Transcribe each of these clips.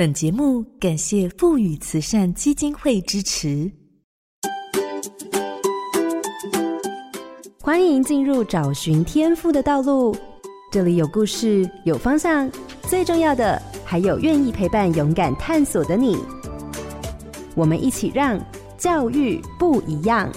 本节目感谢富宇慈善基金会支持。欢迎进入找寻天赋的道路，这里有故事，有方向，最重要的还有愿意陪伴、勇敢探索的你。我们一起让教育不一样。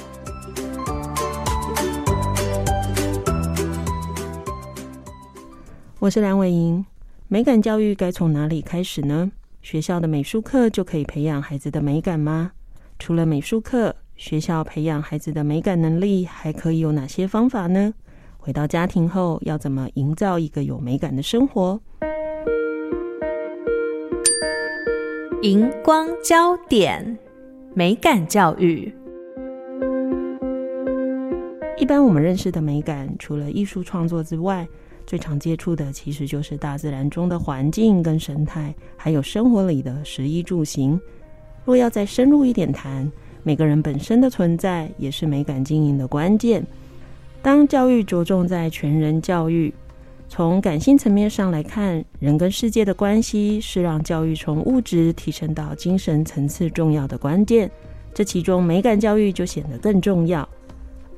我是梁伟莹，美感教育该从哪里开始呢？学校的美术课就可以培养孩子的美感吗？除了美术课，学校培养孩子的美感能力还可以有哪些方法呢？回到家庭后，要怎么营造一个有美感的生活？荧光焦点，美感教育。一般我们认识的美感，除了艺术创作之外，最常接触的其实就是大自然中的环境跟生态，还有生活里的食衣住行。若要再深入一点谈，每个人本身的存在也是美感经营的关键。当教育着重在全人教育，从感性层面上来看，人跟世界的关系是让教育从物质提升到精神层次重要的关键。这其中美感教育就显得更重要。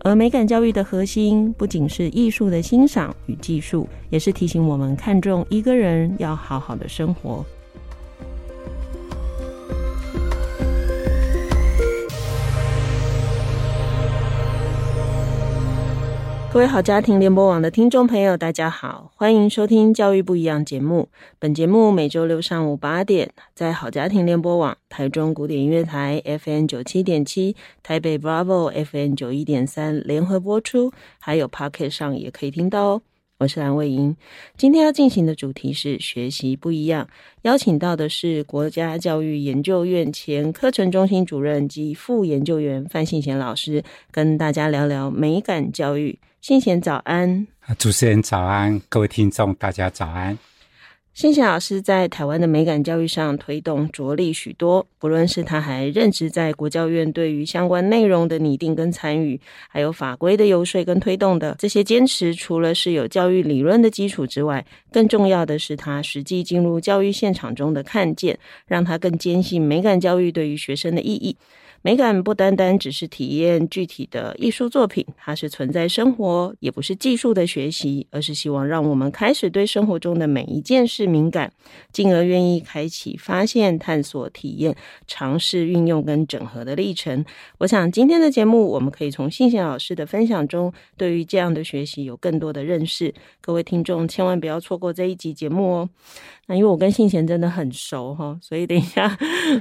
而美感教育的核心，不仅是艺术的欣赏与技术，也是提醒我们看重一个人要好好的生活。各位好家庭联播网的听众朋友，大家好，欢迎收听《教育不一样》节目。本节目每周六上午八点，在好家庭联播网、台中古典音乐台 FM 九七点七、台北 Bravo FM 九一点三联合播出，还有 Pocket 上也可以听到哦。我是蓝伟莹，今天要进行的主题是学习不一样，邀请到的是国家教育研究院前课程中心主任及副研究员范信贤老师，跟大家聊聊美感教育。信贤早安，主持人早安，各位听众大家早安。信贤老师在台湾的美感教育上推动着力许多，不论是他还任职在国教院，对于相关内容的拟定跟参与，还有法规的游说跟推动的这些坚持，除了是有教育理论的基础之外，更重要的是他实际进入教育现场中的看见，让他更坚信美感教育对于学生的意义。美感不单单只是体验具体的艺术作品，它是存在生活，也不是技术的学习，而是希望让我们开始对生活中的每一件事敏感，进而愿意开启发现、探索、体验、尝试、运用跟整合的历程。我想今天的节目，我们可以从信贤老师的分享中，对于这样的学习有更多的认识。各位听众千万不要错过这一集节目哦。那因为我跟信贤真的很熟哈，所以等一下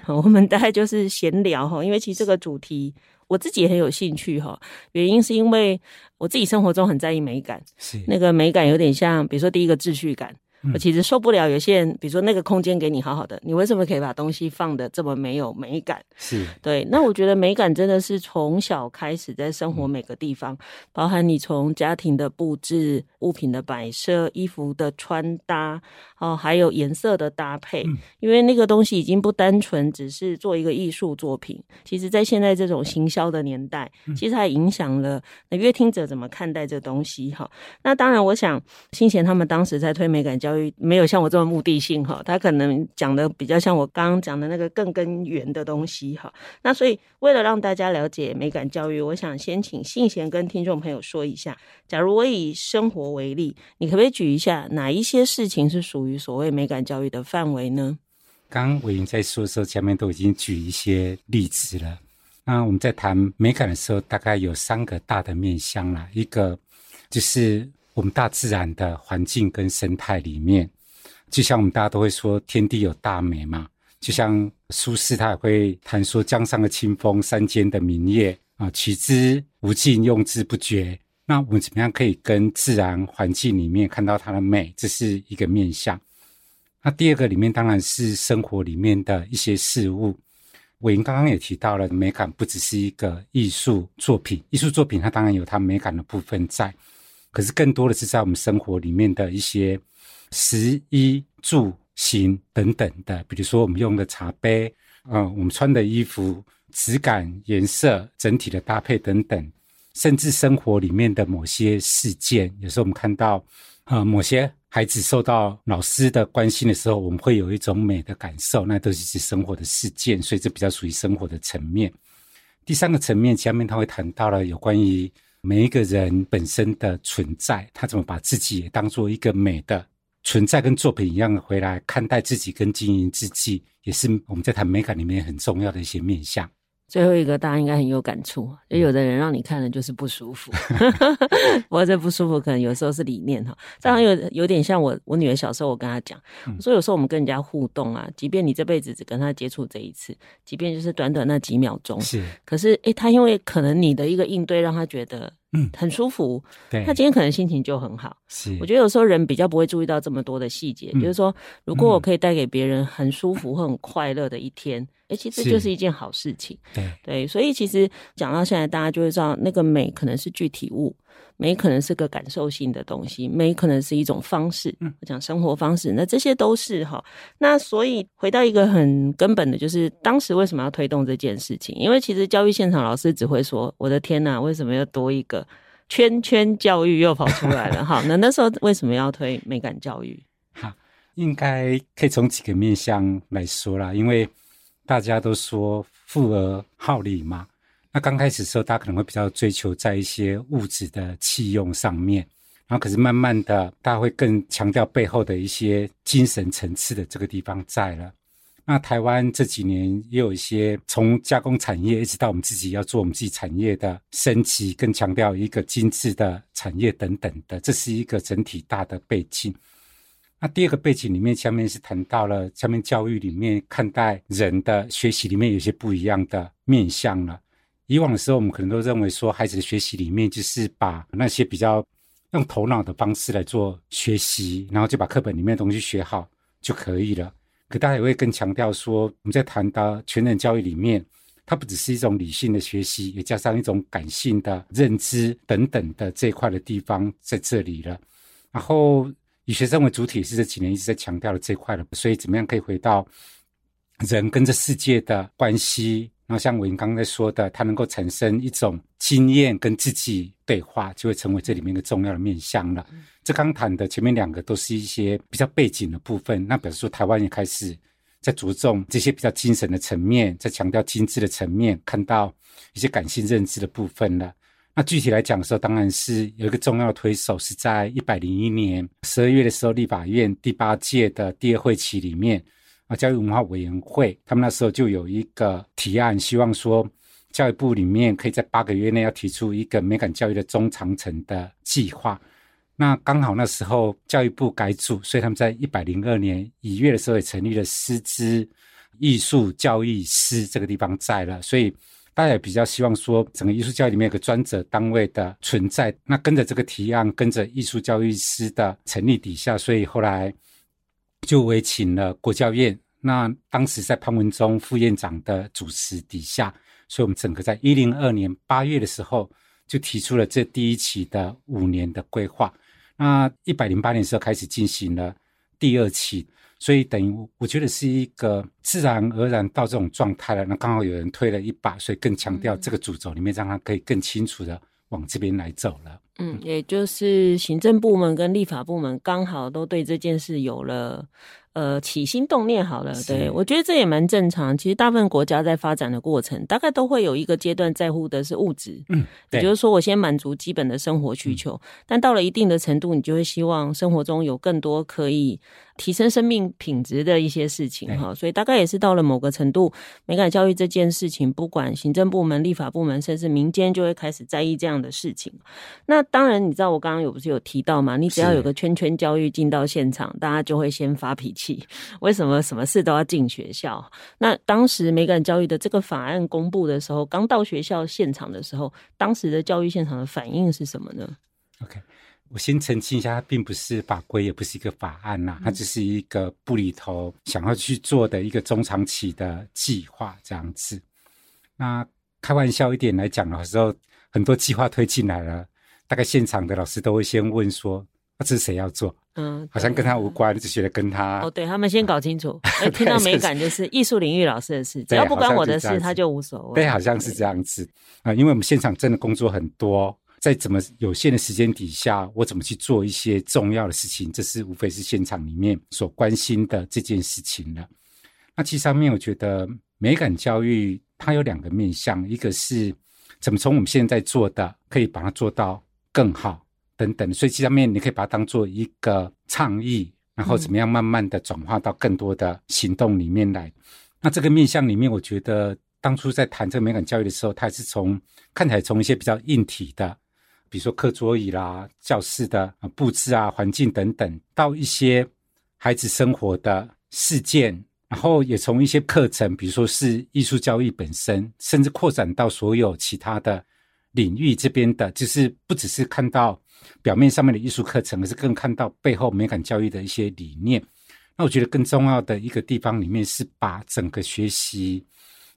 我们大概就是闲聊哈。因为其实这个主题我自己也很有兴趣哈，原因是因为我自己生活中很在意美感，是那个美感有点像，比如说第一个秩序感。我其实受不了有些人，比如说那个空间给你好好的，你为什么可以把东西放的这么没有美感？是对。那我觉得美感真的是从小开始在生活每个地方，包含你从家庭的布置、物品的摆设、衣服的穿搭，哦，还有颜色的搭配，因为那个东西已经不单纯只是做一个艺术作品，其实在现在这种行销的年代，其实还影响了那乐听者怎么看待这东西哈。那当然，我想新贤他们当时在推美感教育。没有像我这么目的性哈，他可能讲的比较像我刚刚讲的那个更根源的东西哈。那所以为了让大家了解美感教育，我想先请信贤跟听众朋友说一下，假如我以生活为例，你可不可以举一下哪一些事情是属于所谓美感教育的范围呢？刚刚伟莹在说的时候，前面都已经举一些例子了。那我们在谈美感的时候，大概有三个大的面向啦，一个就是。我们大自然的环境跟生态里面，就像我们大家都会说天地有大美嘛，就像苏轼他也会谈说江上的清风，山间的明月啊，取之无尽，用之不绝。那我们怎么样可以跟自然环境里面看到它的美？这是一个面向。那第二个里面当然是生活里面的一些事物。伟莹刚刚也提到了，美感不只是一个艺术作品，艺术作品它当然有它美感的部分在。可是更多的是在我们生活里面的一些食衣住行等等的，比如说我们用的茶杯，嗯，我们穿的衣服质感、颜色、整体的搭配等等，甚至生活里面的某些事件，有时候我们看到，呃，某些孩子受到老师的关心的时候，我们会有一种美的感受，那都是指生活的事件，所以这比较属于生活的层面。第三个层面，下面他会谈到了有关于每一个人本身的存在，他怎么把自己也当做一个美的存在，跟作品一样回来看待自己跟经营自己，也是我们在谈美感里面很重要的一些面向。最后一个大家应该很有感触，就有的人让你看了就是不舒服，不过这不舒服可能有时候是理念哈，这样有有点像我我女儿小时候，我跟她讲，我说有时候我们跟人家互动啊，即便你这辈子只跟她接触这一次，即便就是短短那几秒钟，是，可是诶，她因为可能你的一个应对让她觉得。嗯，很舒服。对，他今天可能心情就很好。是，我觉得有时候人比较不会注意到这么多的细节。嗯、就是说，如果我可以带给别人很舒服很快乐的一天，哎、嗯，其实就是一件好事情。对对，所以其实讲到现在，大家就会知道，那个美可能是具体物。美可能是个感受性的东西，美可能是一种方式，嗯，我讲生活方式，那这些都是哈。那所以回到一个很根本的，就是当时为什么要推动这件事情？因为其实教育现场老师只会说：“我的天呐，为什么要多一个圈圈教育又跑出来了？” 哈，那那时候为什么要推美感教育？哈，应该可以从几个面向来说啦，因为大家都说富而好礼嘛。那刚开始的时候，大家可能会比较追求在一些物质的器用上面，然后可是慢慢的，大家会更强调背后的一些精神层次的这个地方在了。那台湾这几年也有一些从加工产业一直到我们自己要做我们自己产业的升级，更强调一个精致的产业等等的，这是一个整体大的背景。那第二个背景里面，下面是谈到了下面教育里面看待人的学习里面有些不一样的面向了。以往的时候，我们可能都认为说，孩子的学习里面就是把那些比较用头脑的方式来做学习，然后就把课本里面的东西学好就可以了。可大家也会更强调说，我们在谈到全人教育里面，它不只是一种理性的学习，也加上一种感性的认知等等的这一块的地方在这里了。然后以学生为主体是这几年一直在强调的这一块了，所以怎么样可以回到人跟这世界的关系？然后像我刚刚在说的，它能够产生一种经验跟自己对话，就会成为这里面一个重要的面向了。嗯、这刚谈的前面两个都是一些比较背景的部分，那比如说台湾也开始在着重这些比较精神的层面，在强调精致的层面，看到一些感性认知的部分了。那具体来讲的时候，当然是有一个重要的推手是在一百零一年十二月的时候，立法院第八届的第二会期里面。教育文化委员会，他们那时候就有一个提案，希望说教育部里面可以在八个月内要提出一个美感教育的中长程的计划。那刚好那时候教育部改组，所以他们在一百零二年一月的时候也成立了师资艺术教育师这个地方在了，所以大家也比较希望说整个艺术教育里面有个专责单位的存在。那跟着这个提案，跟着艺术教育师的成立底下，所以后来。就委请了国教院，那当时在潘文忠副院长的主持底下，所以我们整个在一零二年八月的时候就提出了这第一期的五年的规划。那一百零八年的时候开始进行了第二期，所以等于我觉得是一个自然而然到这种状态了。那刚好有人推了一把，所以更强调这个主轴里面，让他可以更清楚的往这边来走了。嗯，也就是行政部门跟立法部门刚好都对这件事有了。呃，起心动念好了，对，我觉得这也蛮正常。其实大部分国家在发展的过程，大概都会有一个阶段在乎的是物质，嗯，也就是说，我先满足基本的生活需求，嗯，但到了一定的程度，你就会希望生活中有更多可以提升生命品质的一些事情哈。所以大概也是到了某个程度，美感教育这件事情，不管行政部门、立法部门，甚至民间，就会开始在意这样的事情。那当然，你知道我刚刚有不是有提到嘛？你只要有个圈圈教育进到现场，大家就会先发脾气。为什么什么事都要进学校？那当时美感教育的这个法案公布的时候，刚到学校现场的时候，当时的教育现场的反应是什么呢？OK，我先澄清一下，它并不是法规，也不是一个法案呐，它只是一个部里头想要去做的一个中长期的计划这样子。那开玩笑一点来讲的时候，很多计划推进来了，大概现场的老师都会先问说。那这是谁要做？嗯，好像跟他无关，就觉得跟他哦，对他们先搞清楚，哎，听到美感就是艺术领域老师的事，只要不关我的事，他就无所谓。对，好像是这样子啊，因为我们现场真的工作很多，在怎么有限的时间底下，我怎么去做一些重要的事情，这是无非是现场里面所关心的这件事情了。那其实上面我觉得美感教育它有两个面向，一个是怎么从我们现在做的可以把它做到更好。等等，所以其实上面你可以把它当做一个倡议，然后怎么样慢慢的转化到更多的行动里面来。那这个面向里面，我觉得当初在谈这个美感教育的时候，它是从看起来从一些比较硬体的，比如说课桌椅啦、教室的布置啊、环境等等，到一些孩子生活的事件，然后也从一些课程，比如说是艺术教育本身，甚至扩展到所有其他的领域这边的，就是不只是看到。表面上面的艺术课程，而是更看到背后美感教育的一些理念。那我觉得更重要的一个地方里面是把整个学习，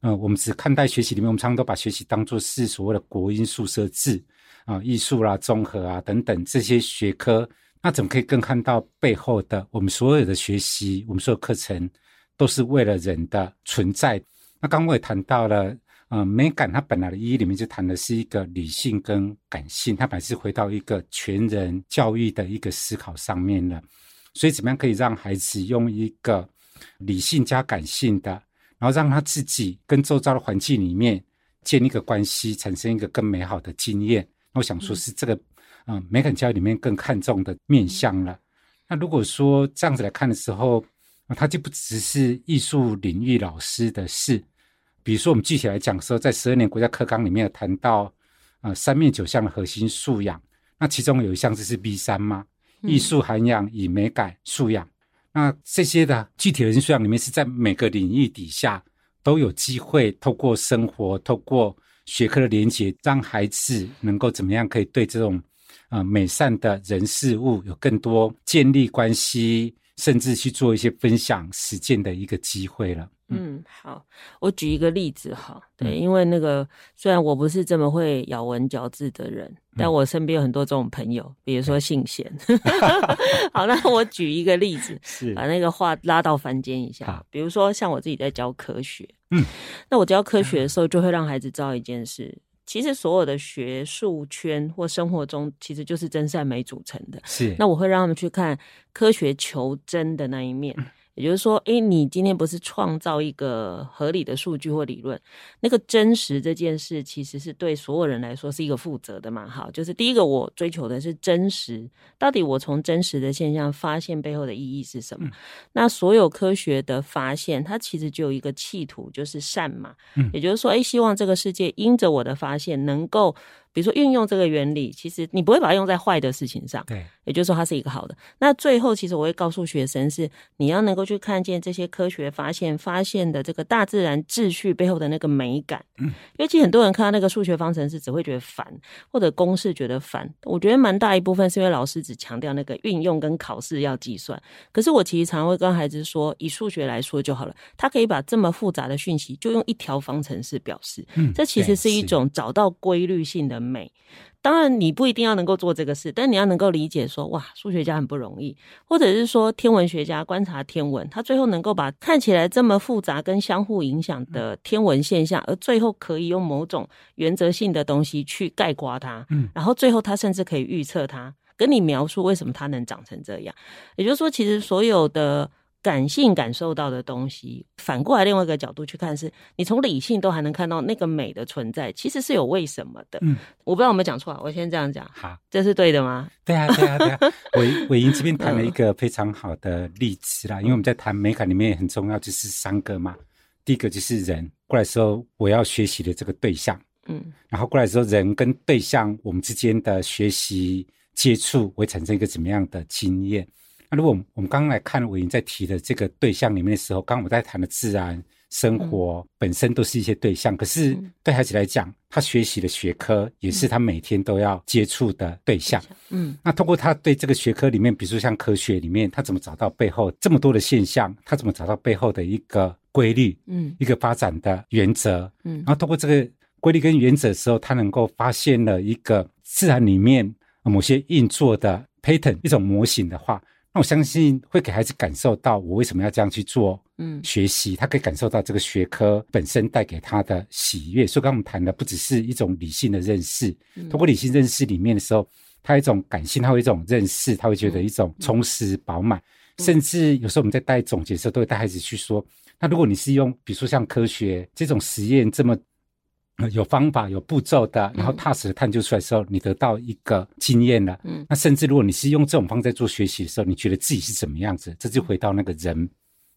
嗯、我们只看待学习里面，我们常常都把学习当作是所谓的国英数社自啊，艺术啦、综合啊等等这些学科。那怎么可以更看到背后的我们所有的学习，我们所有课程都是为了人的存在？那刚刚我也谈到了。呃，美感它本来的意义里面就谈的是一个理性跟感性，它本来是回到一个全人教育的一个思考上面了。所以，怎么样可以让孩子用一个理性加感性的，然后让他自己跟周遭的环境里面建立一个关系，产生一个更美好的经验？我想说是这个，嗯、呃，美感教育里面更看重的面向了。那如果说这样子来看的时候，它就不只是艺术领域老师的事。比如说，我们具体来讲说，在十二年国家课纲里面有谈到，呃，三面九项的核心素养。那其中有一项就是 B 三嘛，艺术涵养与美感素养。那这些的具体核心素养里面，是在每个领域底下都有机会透过生活、透过学科的连结，让孩子能够怎么样可以对这种呃美善的人事物有更多建立关系，甚至去做一些分享实践的一个机会了。嗯，好，我举一个例子哈，对，因为那个虽然我不是这么会咬文嚼字的人，嗯、但我身边有很多这种朋友，比如说姓贤。嗯、好，那我举一个例子，是。把那个话拉到凡间一下，比如说像我自己在教科学，嗯，那我教科学的时候，就会让孩子知道一件事，嗯、其实所有的学术圈或生活中，其实就是真善美组成的，是。那我会让他们去看科学求真的那一面。嗯也就是说，诶，你今天不是创造一个合理的数据或理论，那个真实这件事，其实是对所有人来说是一个负责的嘛。好，就是第一个，我追求的是真实，到底我从真实的现象发现背后的意义是什么？嗯、那所有科学的发现，它其实就有一个企图，就是善嘛。嗯，也就是说，诶，希望这个世界因着我的发现能够。比如说运用这个原理，其实你不会把它用在坏的事情上，对，也就是说它是一个好的。那最后，其实我会告诉学生是，你要能够去看见这些科学发现发现的这个大自然秩序背后的那个美感。嗯，因为其实很多人看到那个数学方程式只会觉得烦，或者公式觉得烦。我觉得蛮大一部分是因为老师只强调那个运用跟考试要计算。可是我其实常常会跟孩子说，以数学来说就好了，他可以把这么复杂的讯息就用一条方程式表示。嗯，这其实是一种找到规律性的美，当然你不一定要能够做这个事，但你要能够理解说，哇，数学家很不容易，或者是说天文学家观察天文，他最后能够把看起来这么复杂跟相互影响的天文现象，而最后可以用某种原则性的东西去概括它，嗯，然后最后他甚至可以预测它，跟你描述为什么它能长成这样，也就是说，其实所有的。感性感受到的东西，反过来另外一个角度去看是，是你从理性都还能看到那个美的存在，其实是有为什么的。嗯，我不知道有没有讲错，我先这样讲。好，这是对的吗？对啊，对啊，对啊。伟伟英这边谈了一个非常好的例子啦，嗯、因为我们在谈美感里面也很重要，就是三个嘛。第一个就是人过来时候，我要学习的这个对象，嗯，然后过来时候，人跟对象我们之间的学习接触会产生一个怎么样的经验？那如果我们刚刚来看伟莹在提的这个对象里面的时候，刚刚我们在谈的自然生活本身都是一些对象，可是对孩子来讲，他学习的学科也是他每天都要接触的对象。嗯，那通过他对这个学科里面，比如说像科学里面，他怎么找到背后这么多的现象？他怎么找到背后的一个规律？嗯，一个发展的原则。嗯，然后通过这个规律跟原则的时候，他能够发现了一个自然里面某些运作的 pattern 一种模型的话。那我相信会给孩子感受到我为什么要这样去做。嗯，学习他可以感受到这个学科本身带给他的喜悦。所以刚刚我们谈的不只是一种理性的认识，通过理性认识里面的时候，他有一种感性，他会有一种认识，他会觉得一种充实饱满。甚至有时候我们在带总结的时候，都会带孩子去说：那如果你是用，比如说像科学这种实验这么。有方法、有步骤的，然后踏实的探究出来的时候，嗯、你得到一个经验了。嗯，那甚至如果你是用这种方式在做学习的时候，你觉得自己是怎么样子？这就回到那个人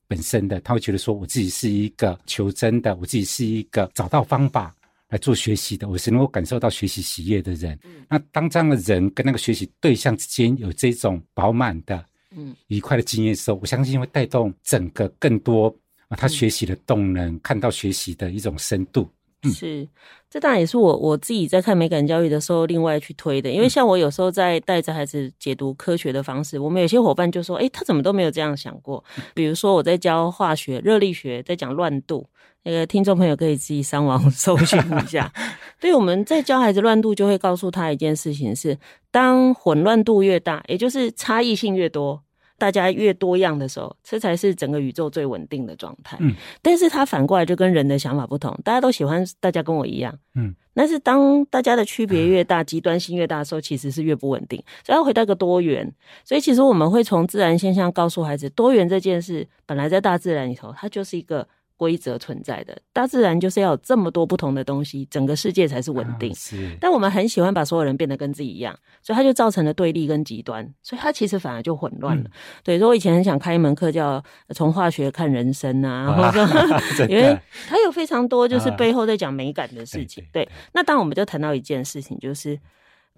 本身的，他会觉得说，我自己是一个求真的，我自己是一个找到方法来做学习的，我是能够感受到学习喜悦的人。嗯，那当这样的人跟那个学习对象之间有这种饱满的、嗯，愉快的经验的时候，我相信会带动整个更多啊，他学习的动能，嗯、看到学习的一种深度。是，这当然也是我我自己在看美感教育的时候，另外去推的。因为像我有时候在带着孩子解读科学的方式，我们有些伙伴就说：“诶，他怎么都没有这样想过？”比如说我在教化学、热力学，在讲乱度，那个听众朋友可以自己上网 搜寻一下。对，我们在教孩子乱度，就会告诉他一件事情是：当混乱度越大，也就是差异性越多。大家越多样的时候，这才是整个宇宙最稳定的状态。嗯，但是它反过来就跟人的想法不同，大家都喜欢大家跟我一样。嗯，但是当大家的区别越大，极端性越大的时候，其实是越不稳定。所以要回到一个多元。所以其实我们会从自然现象告诉孩子，多元这件事本来在大自然里头，它就是一个。规则存在的大自然就是要有这么多不同的东西，整个世界才是稳定。啊、是，但我们很喜欢把所有人变得跟自己一样，所以它就造成了对立跟极端，所以它其实反而就混乱了。嗯、对，所以我以前很想开一门课叫“从化学看人生”啊，啊或者 说，因为它有非常多就是背后在讲美感的事情。啊、对，那当然我们就谈到一件事情，就是。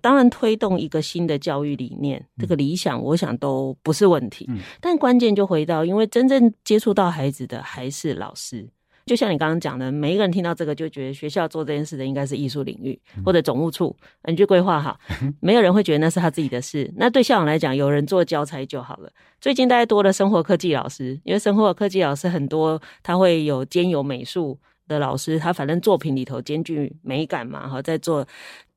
当然，推动一个新的教育理念，这个理想，我想都不是问题。嗯，但关键就回到，因为真正接触到孩子的还是老师。就像你刚刚讲的，每一个人听到这个就觉得学校做这件事的应该是艺术领域或者总务处，你就规划好，没有人会觉得那是他自己的事。那对校长来讲，有人做教材就好了。最近大家多了生活科技老师，因为生活科技老师很多，他会有兼有美术的老师，他反正作品里头兼具美感嘛，哈，在做。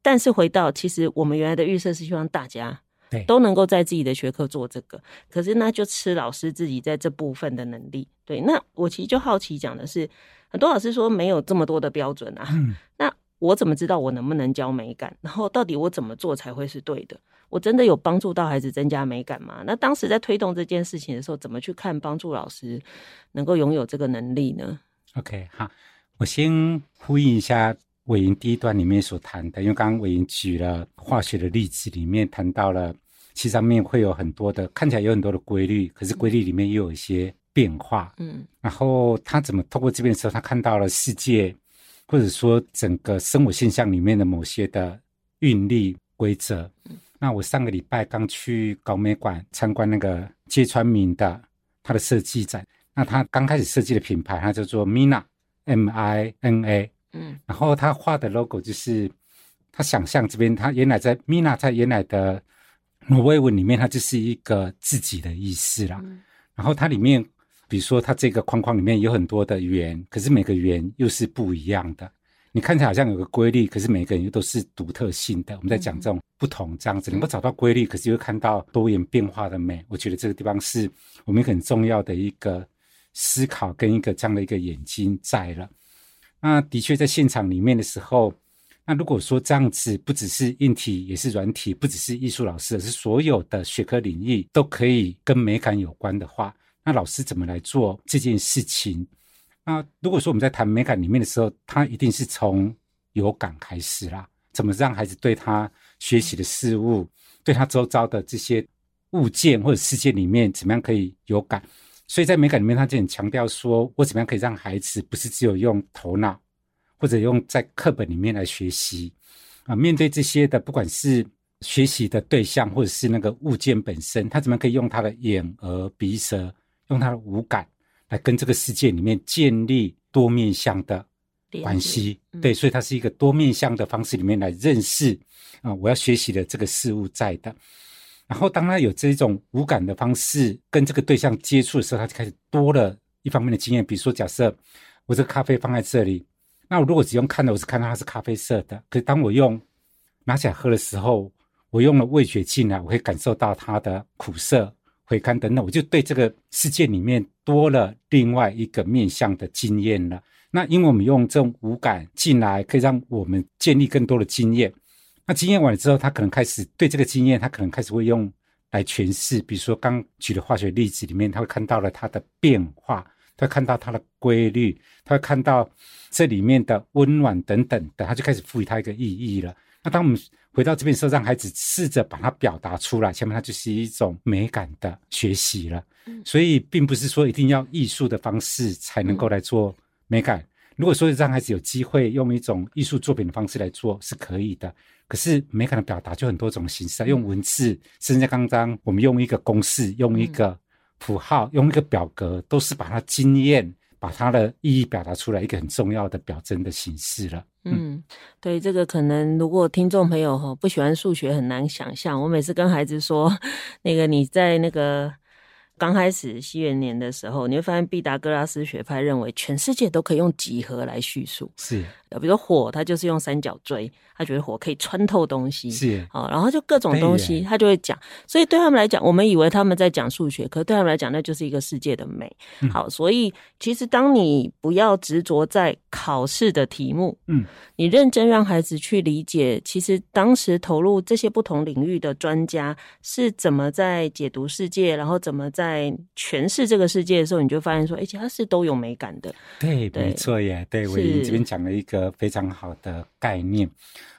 但是回到，其实我们原来的预设是希望大家都能够在自己的学科做这个，可是那就吃老师自己在这部分的能力。对，那我其实就好奇讲的是，很多老师说没有这么多的标准啊，嗯、那我怎么知道我能不能教美感？然后到底我怎么做才会是对的？我真的有帮助到孩子增加美感吗？那当时在推动这件事情的时候，怎么去看帮助老师能够拥有这个能力呢？OK，好，我先呼应一下。伟莹第一段里面所谈的，因为刚刚伟莹举了化学的例子，里面谈到了其实上面会有很多的看起来有很多的规律，可是规律里面又有一些变化。嗯，然后他怎么透过这边的时候，他看到了世界，或者说整个生活现象里面的某些的运力规则。嗯，那我上个礼拜刚去高美馆参观那个芥川明的他的设计展，那他刚开始设计的品牌，他叫做 Mina，M-I-N-A。嗯，然后他画的 logo 就是他想象这边，他原来在 Mina 在原来的挪威文里面，它就是一个自己的意思啦。嗯、然后它里面，比如说它这个框框里面有很多的圆，可是每个圆又是不一样的。你看起来好像有个规律，可是每个人又都是独特性的。我们在讲这种不同这样子，能够找到规律，可是又看到多元变化的美。我觉得这个地方是我们很重要的一个思考跟一个这样的一个眼睛在了。那的确，在现场里面的时候，那如果说这样子，不只是硬体，也是软体，不只是艺术老师，而是所有的学科领域都可以跟美感有关的话，那老师怎么来做这件事情？那如果说我们在谈美感里面的时候，他一定是从有感开始啦。怎么让孩子对他学习的事物，对他周遭的这些物件或者世界里面，怎么样可以有感？所以在美感里面，他就很强调说，我怎么样可以让孩子不是只有用头脑，或者用在课本里面来学习啊？面对这些的，不管是学习的对象，或者是那个物件本身，他怎么样可以用他的眼、耳、鼻、舌，用他的五感来跟这个世界里面建立多面向的关系？嗯、对，所以它是一个多面向的方式里面来认识啊，我要学习的这个事物在的。然后，当他有这种无感的方式跟这个对象接触的时候，他就开始多了一方面的经验。比如说，假设我这个咖啡放在这里，那我如果只用看的，我是看到它是咖啡色的。可是当我用拿起来喝的时候，我用了味觉进来，我会感受到它的苦涩回甘等等，我就对这个世界里面多了另外一个面向的经验了。那因为我们用这种五感进来，可以让我们建立更多的经验。那经验完了之后，他可能开始对这个经验，他可能开始会用来诠释。比如说刚举的化学例子里面，他会看到了它的变化，他会看到它的规律，他会看到这里面的温暖等等的，他就开始赋予它一个意义了。那当我们回到这边时候，让孩子试着把它表达出来，下面它就是一种美感的学习了。所以，并不是说一定要艺术的方式才能够来做美感。如果说让孩子有机会用一种艺术作品的方式来做，是可以的。可是美感的表达就很多种形式，用文字，甚至刚刚我们用一个公式，用一个符号，用一个表格，都是把它经验。把它的意义表达出来，一个很重要的表征的形式了。嗯，对，这个可能如果听众朋友哈不喜欢数学，很难想象。我每次跟孩子说，那个你在那个刚开始西元年的时候，你会发现毕达哥拉斯学派认为全世界都可以用几何来叙述。是。比如说火，他就是用三角锥，他觉得火可以穿透东西，是啊，然后就各种东西，他就会讲。所以对他们来讲，我们以为他们在讲数学，可是对他们来讲，那就是一个世界的美。嗯、好，所以其实当你不要执着在考试的题目，嗯，你认真让孩子去理解，其实当时投入这些不同领域的专家是怎么在解读世界，然后怎么在诠释这个世界的时候，你就发现说，哎，其实它是都有美感的。对，对没错耶。对，我这边讲了一个。非常好的概念，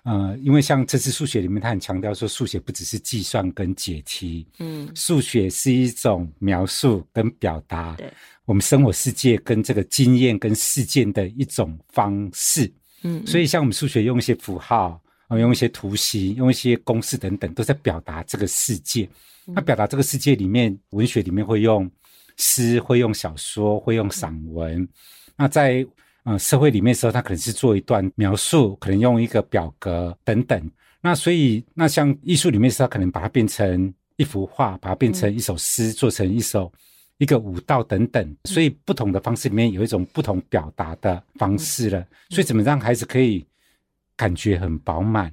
呃，因为像这次数学里面，他很强调说，数学不只是计算跟解题，嗯，数学是一种描述跟表达，对，我们生活世界跟这个经验跟事件的一种方式，嗯，所以像我们数学用一些符号，啊，用一些图形，用一些公式等等，都在表达这个世界。那表达这个世界里面，文学里面会用诗，会用小说，会用散文，那在。嗯，社会里面的时候，他可能是做一段描述，可能用一个表格等等。那所以，那像艺术里面是，他可能把它变成一幅画，把它变成一首诗，做成一首一个舞蹈等等。所以，不同的方式里面有一种不同表达的方式了。所以，怎么让孩子可以感觉很饱满，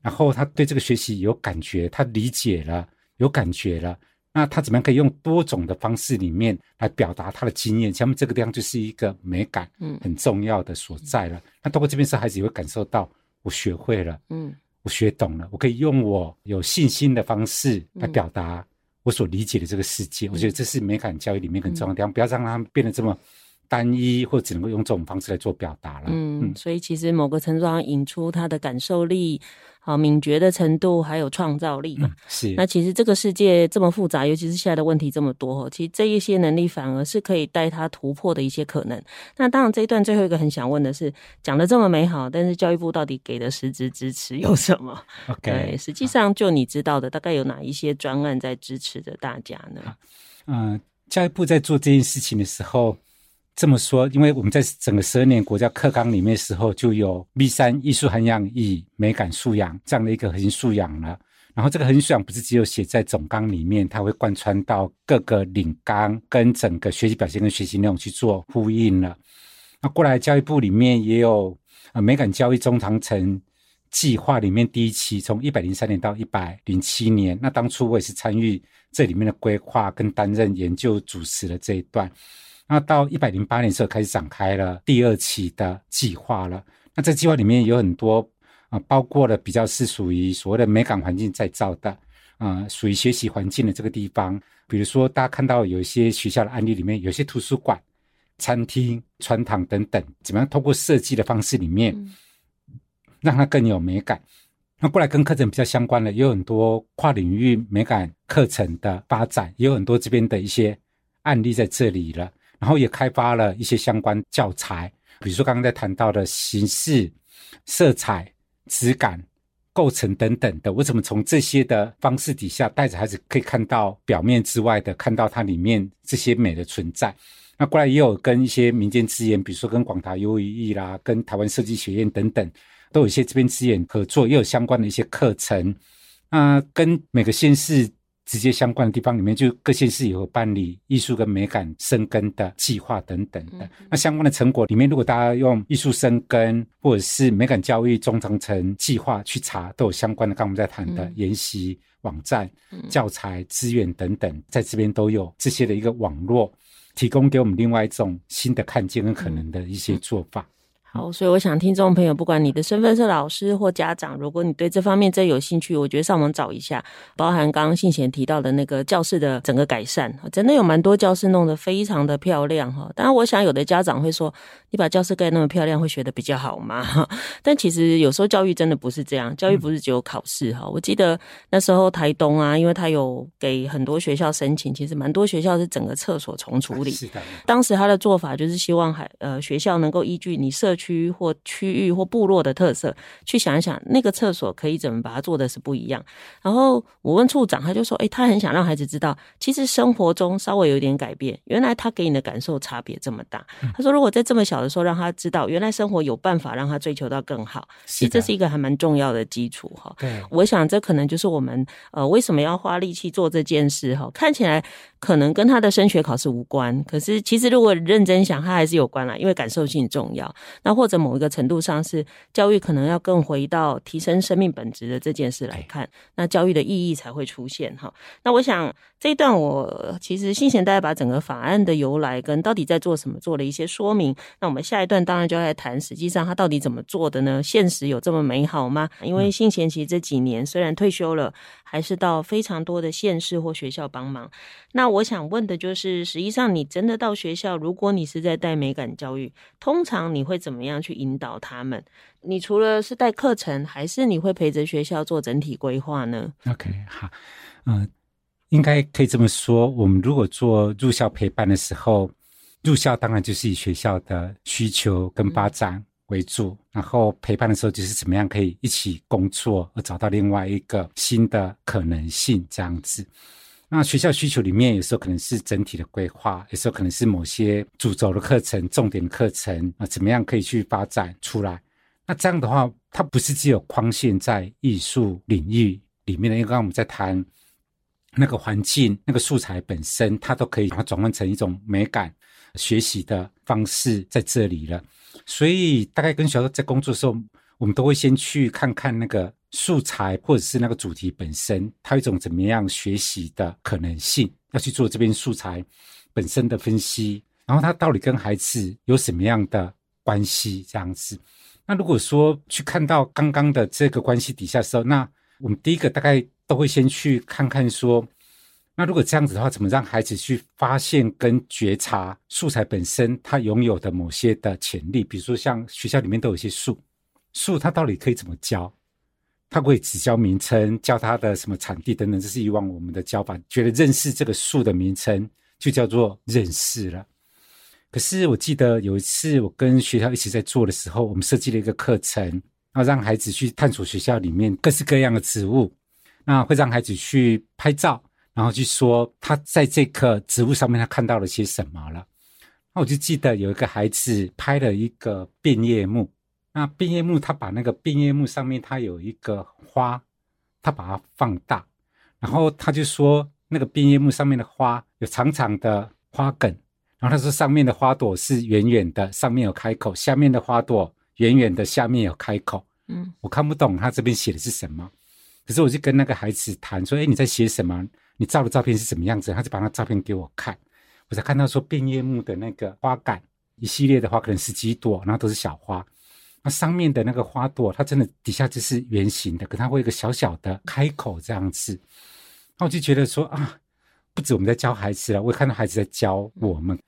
然后他对这个学习有感觉，他理解了，有感觉了。那他怎么样可以用多种的方式里面来表达他的经验？像这个地方就是一个美感，嗯，很重要的所在了。嗯、那通过这边是，孩子也会感受到我学会了，嗯，我学懂了，我可以用我有信心的方式来表达我所理解的这个世界。嗯、我觉得这是美感教育里面很重要的地方，嗯、不要让他变得这么单一，或只能够用这种方式来做表达了。嗯，嗯，所以其实某个程度上引出他的感受力。好，敏觉的程度还有创造力嘛、嗯？是。那其实这个世界这么复杂，尤其是现在的问题这么多，其实这一些能力反而是可以带他突破的一些可能。那当然，这一段最后一个很想问的是，讲的这么美好，但是教育部到底给的实质支持有什么？OK，对，实际上就你知道的，大概有哪一些专案在支持着大家呢？嗯、呃，教育部在做这件事情的时候。这么说，因为我们在整个十二年国家课纲里面的时候，就有 B 三艺术涵养与美感素养这样的一个核心素养了。然后这个核心素养不是只有写在总纲里面，它会贯穿到各个领纲，跟整个学习表现跟学习内容去做呼应了。那过来教育部里面也有呃美感教育中长程计划里面第一期，从一百零三年到一百零七年。那当初我也是参与这里面的规划跟担任研究主持的这一段。那到一百零八年的时候开始展开了第二期的计划了。那这计划里面有很多啊、呃，包括了比较是属于所谓的美感环境再造的啊，属、呃、于学习环境的这个地方。比如说，大家看到有一些学校的案例里面，有些图书馆、餐厅、穿堂等等，怎么样通过设计的方式里面，让它更有美感。那过来跟课程比较相关的，也有很多跨领域美感课程的发展，也有很多这边的一些案例在这里了。然后也开发了一些相关教材，比如说刚刚在谈到的形式、色彩、质感、构成等等的。我怎么从这些的方式底下带着孩子可以看到表面之外的，看到它里面这些美的存在？那过来也有跟一些民间资源，比如说跟广达 U E 啦，跟台湾设计学院等等，都有一些这边资源合作，也有相关的一些课程。那跟每个县市。直接相关的地方里面，就各县市有办理艺术跟美感生根的计划等等的。那相关的成果里面，如果大家用艺术生根或者是美感教育中长程计划去查，都有相关的，刚我们在谈的研习网站、教材资源等等，在这边都有这些的一个网络，提供给我们另外一种新的看见跟可能的一些做法。好，所以我想听众朋友，不管你的身份是老师或家长，如果你对这方面真有兴趣，我觉得上网找一下，包含刚刚信贤提到的那个教室的整个改善，真的有蛮多教室弄得非常的漂亮哈。当然，我想有的家长会说，你把教室盖那么漂亮，会学得比较好吗？但其实有时候教育真的不是这样，教育不是只有考试哈。我记得那时候台东啊，因为他有给很多学校申请，其实蛮多学校是整个厕所重处理。是的。当时他的做法就是希望还呃学校能够依据你设。区或区域或部落的特色，去想一想那个厕所可以怎么把它做的是不一样。然后我问处长，他就说：“诶，他很想让孩子知道，其实生活中稍微有点改变，原来他给你的感受差别这么大。”他说：“如果在这么小的时候让他知道，原来生活有办法让他追求到更好，其实这是一个还蛮重要的基础哈。”对，我想这可能就是我们呃为什么要花力气做这件事哈。看起来可能跟他的升学考试无关，可是其实如果认真想，他还是有关啦，因为感受性重要。那或者某一个程度上是教育，可能要更回到提升生命本质的这件事来看，那教育的意义才会出现哈。那我想这一段我其实信贤大家把整个法案的由来跟到底在做什么做了一些说明。那我们下一段当然就要来谈，实际上他到底怎么做的呢？现实有这么美好吗？因为信贤其实这几年虽然退休了，还是到非常多的县市或学校帮忙。那我想问的就是，实际上你真的到学校，如果你是在带美感教育，通常你会怎么样去引导他们？你除了是带课程，还是你会陪着学校做整体规划呢？OK，好，嗯、呃，应该可以这么说。我们如果做入校陪伴的时候，入校当然就是以学校的需求跟发展为主，然后陪伴的时候就是怎么样可以一起工作，而找到另外一个新的可能性，这样子。那学校需求里面，有时候可能是整体的规划，有时候可能是某些主轴的课程、重点课程啊，怎么样可以去发展出来？那这样的话，它不是只有框限在艺术领域里面的，因为刚刚我们在谈那个环境、那个素材本身，它都可以把它转换成一种美感学习的方式在这里了。所以，大概跟学校在工作的时候，我们都会先去看看那个。素材或者是那个主题本身，它有一种怎么样学习的可能性，要去做这边素材本身的分析，然后它到底跟孩子有什么样的关系这样子。那如果说去看到刚刚的这个关系底下的时候，那我们第一个大概都会先去看看说，那如果这样子的话，怎么让孩子去发现跟觉察素材本身它拥有的某些的潜力？比如说像学校里面都有一些树，树它到底可以怎么教？他会只教名称，教它的什么产地等等，这是以往我们的教法，觉得认识这个树的名称就叫做认识了。可是我记得有一次我跟学校一起在做的时候，我们设计了一个课程，要让孩子去探索学校里面各式各样的植物，那会让孩子去拍照，然后去说他在这棵植物上面他看到了些什么了。那我就记得有一个孩子拍了一个变叶木。那变叶木，他把那个变叶木上面它有一个花，他把它放大，然后他就说那个变叶木上面的花有长长的花梗，然后他说上面的花朵是圆圆的，上面有开口；下面的花朵圆圆的，下面有开口。嗯，我看不懂他这边写的是什么，可是我就跟那个孩子谈说：“哎，你在写什么？你照的照片是什么样子？”他就把那照片给我看，我才看到说变叶木的那个花杆一系列的花可能十几朵，然后都是小花。那上面的那个花朵，它真的底下就是圆形的，可它会有一个小小的开口这样子。那我就觉得说啊，不止我们在教孩子了，我也看到孩子在教我们，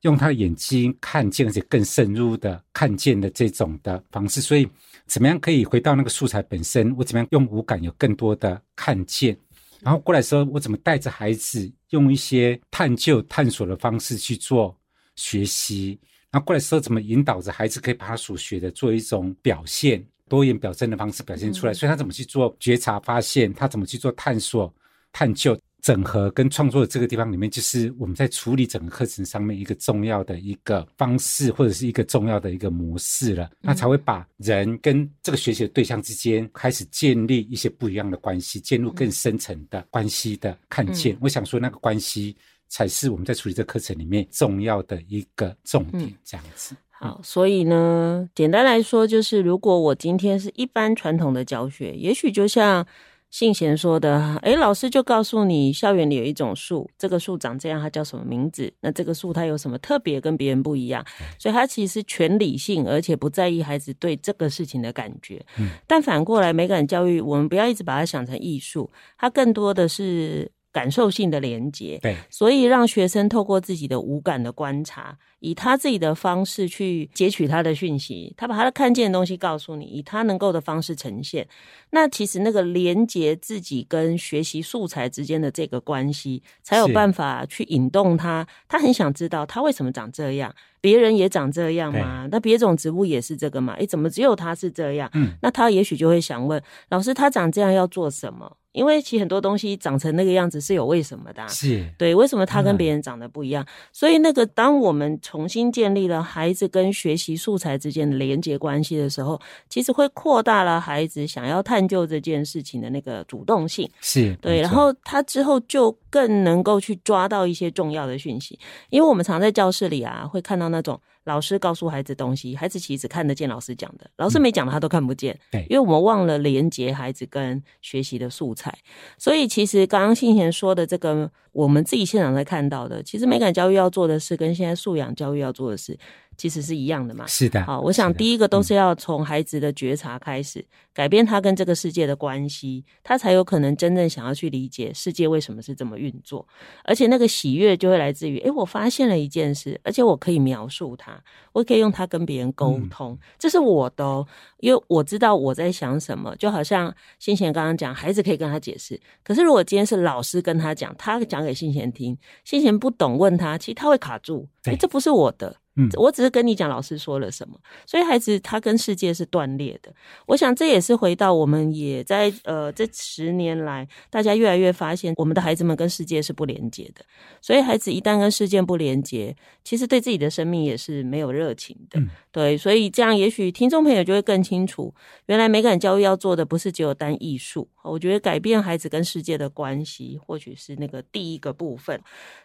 用他的眼睛看见，而且更深入的看见的这种的方式。所以，怎么样可以回到那个素材本身？我怎么样用五感有更多的看见？然后过来的时候，我怎么带着孩子用一些探究、探索的方式去做学习？然后过来时候怎么引导着孩子可以把他所学的做一种表现，多元表征的方式表现出来？所以他怎么去做觉察发现？他怎么去做探索、探究？整合跟创作的这个地方里面，就是我们在处理整个课程上面一个重要的一个方式，或者是一个重要的一个模式了，那才会把人跟这个学习的对象之间开始建立一些不一样的关系，进入更深层的关系的看见。我想说，那个关系才是我们在处理这个课程里面重要的一个重点，这样子。好，所以呢，简单来说，就是如果我今天是一般传统的教学，也许就像信贤说的，诶，老师就告诉你，校园里有一种树，这个树长这样，它叫什么名字？那这个树它有什么特别，跟别人不一样？所以它其实全理性，而且不在意孩子对这个事情的感觉。嗯，但反过来，美感教育，我们不要一直把它想成艺术，它更多的是感受性的连接。对，所以让学生透过自己的五感的观察。以他自己的方式去截取他的讯息，他把他的看见的东西告诉你，以他能够的方式呈现。那其实那个连接自己跟学习素材之间的这个关系，才有办法去引动他。他很想知道他为什么长这样，别人也长这样吗？那别种植物也是这个吗？诶，怎么只有他是这样？嗯，那他也许就会想问老师，他长这样要做什么？因为其实很多东西长成那个样子是有为什么的啊。是，对，为什么他跟别人长得不一样？嗯，所以那个当我们重新建立了孩子跟学习素材之间的连接关系的时候，其实会扩大了孩子想要探究这件事情的那个主动性。是对，然后他之后就更能够去抓到一些重要的讯息，因为我们常在教室里啊，会看到那种。老师告诉孩子东西，孩子其实只看得见老师讲的，老师没讲的他都看不见。对、嗯，因为我们忘了连接孩子跟学习的素材，所以其实刚刚信贤说的这个，我们自己现场在看到的，其实美感教育要做的事，跟现在素养教育要做的事。其实是一样的嘛？是的。好，我想第一个都是要从孩子的觉察开始，改变他跟这个世界的关系，他才有可能真正想要去理解世界为什么是这么运作。而且那个喜悦就会来自于，诶，我发现了一件事，而且我可以描述它，我可以用它跟别人沟通，这是我的哦，因为我知道我在想什么。就好像信贤刚刚讲，孩子可以跟他解释，可是如果今天是老师跟他讲，他讲给信贤听，信贤不懂问他，其实他会卡住，诶，这不是我的。嗯，我只是跟你讲老师说了什么，所以孩子他跟世界是断裂的。我想这也是回到我们也在呃这十年来，大家越来越发现，我们的孩子们跟世界是不连接的。所以孩子一旦跟世界不连接，其实对自己的生命也是没有热情的。嗯、对，所以这样也许听众朋友就会更清楚，原来美感教育要做的不是只有单艺术。我觉得改变孩子跟世界的关系，或许是那个第一个部分。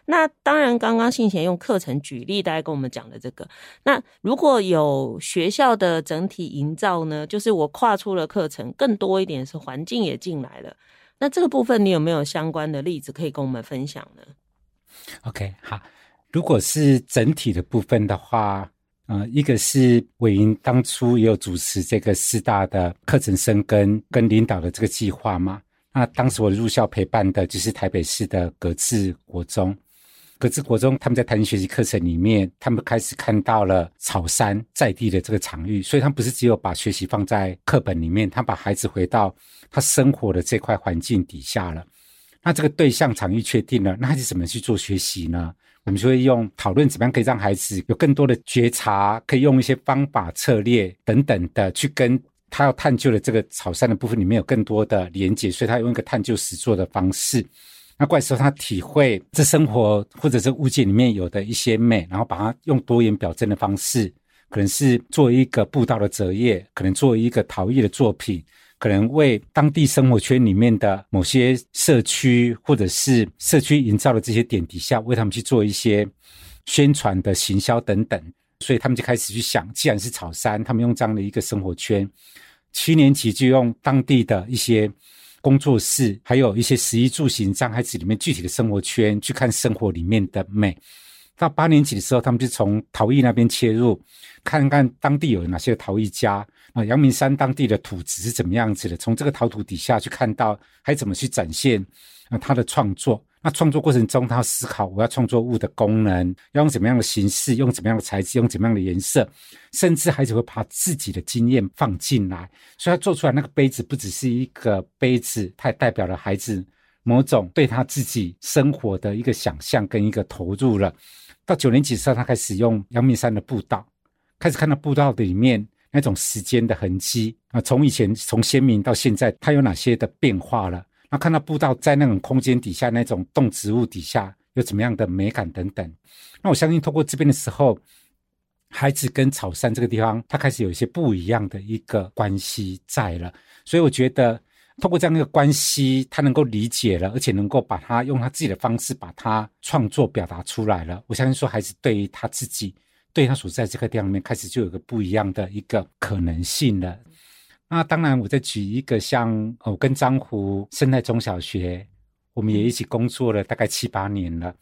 那当然，刚刚信贤用课程举例，大家跟我们讲的。这个，那如果有学校的整体营造呢？就是我跨出了课程，更多一点是环境也进来了。那这个部分你有没有相关的例子可以跟我们分享呢？OK，好，如果是整体的部分的话，呃，一个是伟莹当初也有主持这个师大的课程生根跟领导的这个计划嘛。那当时我入校陪伴的就是台北市的格致国中。格致国中，他们在弹性学习课程里面，他们开始看到了草山在地的这个场域，所以他们不是只有把学习放在课本里面，他把孩子回到他生活的这块环境底下了。那这个对象场域确定了，那孩子怎么去做学习呢？我们就会用讨论怎么样可以让孩子有更多的觉察，可以用一些方法策略等等的去跟他要探究的这个草山的部分里面有更多的连接，所以他用一个探究实作的方式。那怪兽他体会这生活或者是物件里面有的一些美，然后把它用多元表征的方式，可能是做一个布道的折页，可能做一个陶艺的作品，可能为当地生活圈里面的某些社区或者是社区营造的这些点底下，为他们去做一些宣传的行销等等。所以他们就开始去想，既然是草山，他们用这样的一个生活圈，七年级就用当地的一些。工作室，还有一些食衣住行，让孩子里面具体的生活圈去看生活里面的美。到八年级的时候，他们就从陶艺那边切入，看看当地有哪些陶艺家啊，阳明山当地的土质是怎么样子的，从这个陶土底下去看到，还怎么去展现啊他的创作。那创作过程中，他思考我要创作物的功能，要用怎么样的形式，用怎么样的材质，用怎么样的颜色，甚至孩子会把自己的经验放进来，所以他做出来那个杯子不只是一个杯子，它也代表了孩子某种对他自己生活的一个想象跟一个投入了。到九年级的时候，他开始用阳明山的步道，开始看到步道的里面那种时间的痕迹啊，从以前从先民到现在，它有哪些的变化了。那看到步道在那种空间底下，那种动植物底下有怎么样的美感等等。那我相信透过这边的时候，孩子跟草山这个地方，他开始有一些不一样的一个关系在了。所以我觉得透过这样一个关系，他能够理解了，而且能够把他用他自己的方式把它创作表达出来了。我相信说，孩子对于他自己，对他所在这个地方面，开始就有个不一样的一个可能性了。那当然，我再举一个像我跟张湖生态中小学，我们也一起工作了大概七八年了。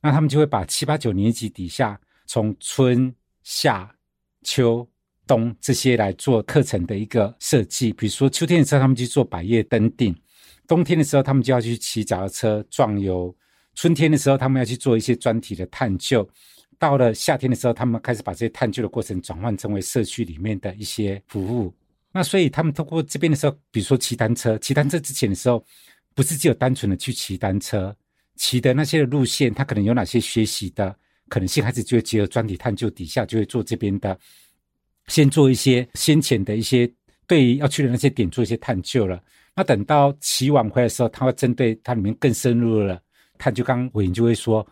那他们就会把七八九年级底下从春夏秋冬这些来做课程的一个设计。比如说秋天的时候，他们去做百叶登顶；冬天的时候，他们就要去骑脚踏车壮游；春天的时候，他们要去做一些专题的探究；到了夏天的时候，他们开始把这些探究的过程转换成为社区里面的一些服务。那所以他们通过这边的时候，比如说骑单车，骑单车之前的时候，不是只有单纯的去骑单车，骑的那些路线，他可能有哪些学习的可能性，孩子就会结合专题探究底下，就会做这边的，先做一些先前的一些对于要去的那些点做一些探究了。那等到骑完回来的时候，他会针对它里面更深入了探究。刚刚伟莹就会说，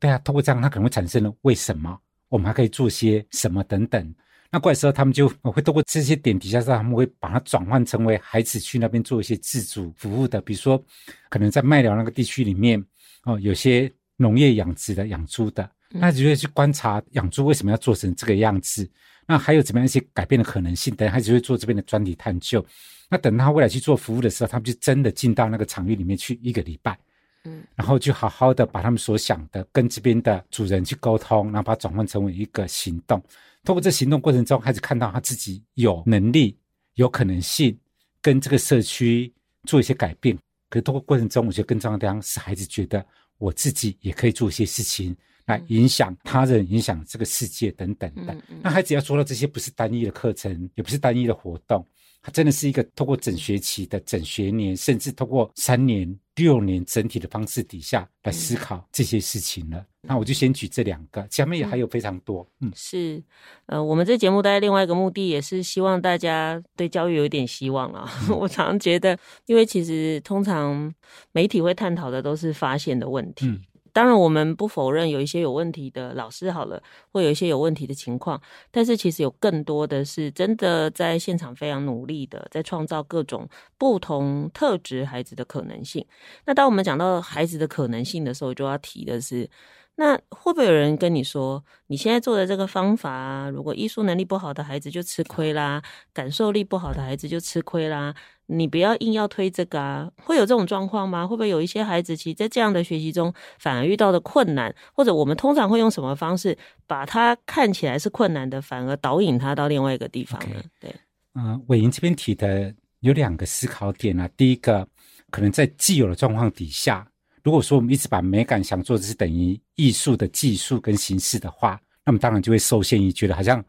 对啊，透过这样，他可能会产生了为什么，我们还可以做些什么等等。那过来时候，他们就会透过这些点底下，他们会把它转换成为孩子去那边做一些自主服务的，比如说，可能在麦寮那个地区里面，哦，有些农业养殖的、养猪的，那就会去观察养猪为什么要做成这个样子，那还有怎么样一些改变的可能性，等孩子会做这边的专题探究。那等他未来去做服务的时候，他们就真的进到那个场域里面去一个礼拜，嗯，然后就好好的把他们所想的跟这边的主人去沟通，然后把它转换成为一个行动。通过这行动过程中，孩子看到他自己有能力、有可能性跟这个社区做一些改变。可是通过过程中，我觉得更重要的地方是孩子觉得我自己也可以做一些事情来影响他人、影响这个世界等等的。那孩子要做到这些，不是单一的课程，也不是单一的活动。它真的是一个透过整学期的整学年，甚至通过三年、六年整体的方式底下来思考这些事情了。嗯、那我就先举这两个，前面也还有非常多。嗯，是，呃，我们这节目大概另外一个目的也是希望大家对教育有一点希望啊。嗯、我常常觉得，因为其实通常媒体会探讨的都是发现的问题。嗯当然，我们不否认有一些有问题的老师好了，会有一些有问题的情况，但是其实有更多的是真的在现场非常努力的，在创造各种不同特质孩子的可能性。那当我们讲到孩子的可能性的时候，就要提的是。那会不会有人跟你说，你现在做的这个方法，如果艺术能力不好的孩子就吃亏啦，感受力不好的孩子就吃亏啦？你不要硬要推这个啊，会有这种状况吗？会不会有一些孩子其实在这样的学习中反而遇到的困难，或者我们通常会用什么方式把他看起来是困难的，反而导引他到另外一个地方呢？Okay. 对，嗯、呃，伟莹这边提的有两个思考点啊，第一个可能在既有的状况底下。如果说我们一直把美感想做的是等于艺术的技术跟形式的话，那么当然就会受限于觉得好像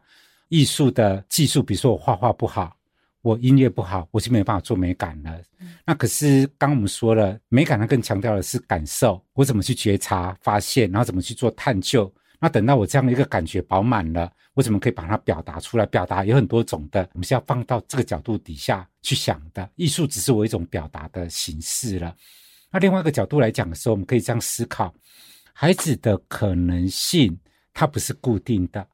艺术的技术，比如说我画画不好，我音乐不好，我就没有办法做美感了。嗯、那可是刚刚我们说了，美感它更强调的是感受，我怎么去觉察、发现，然后怎么去做探究。那等到我这样的一个感觉饱满了，我怎么可以把它表达出来？表达有很多种的，我们是要放到这个角度底下去想的。艺术只是我一种表达的形式了。那另外一个角度来讲的时候，我们可以这样思考：孩子的可能性，它不是固定的，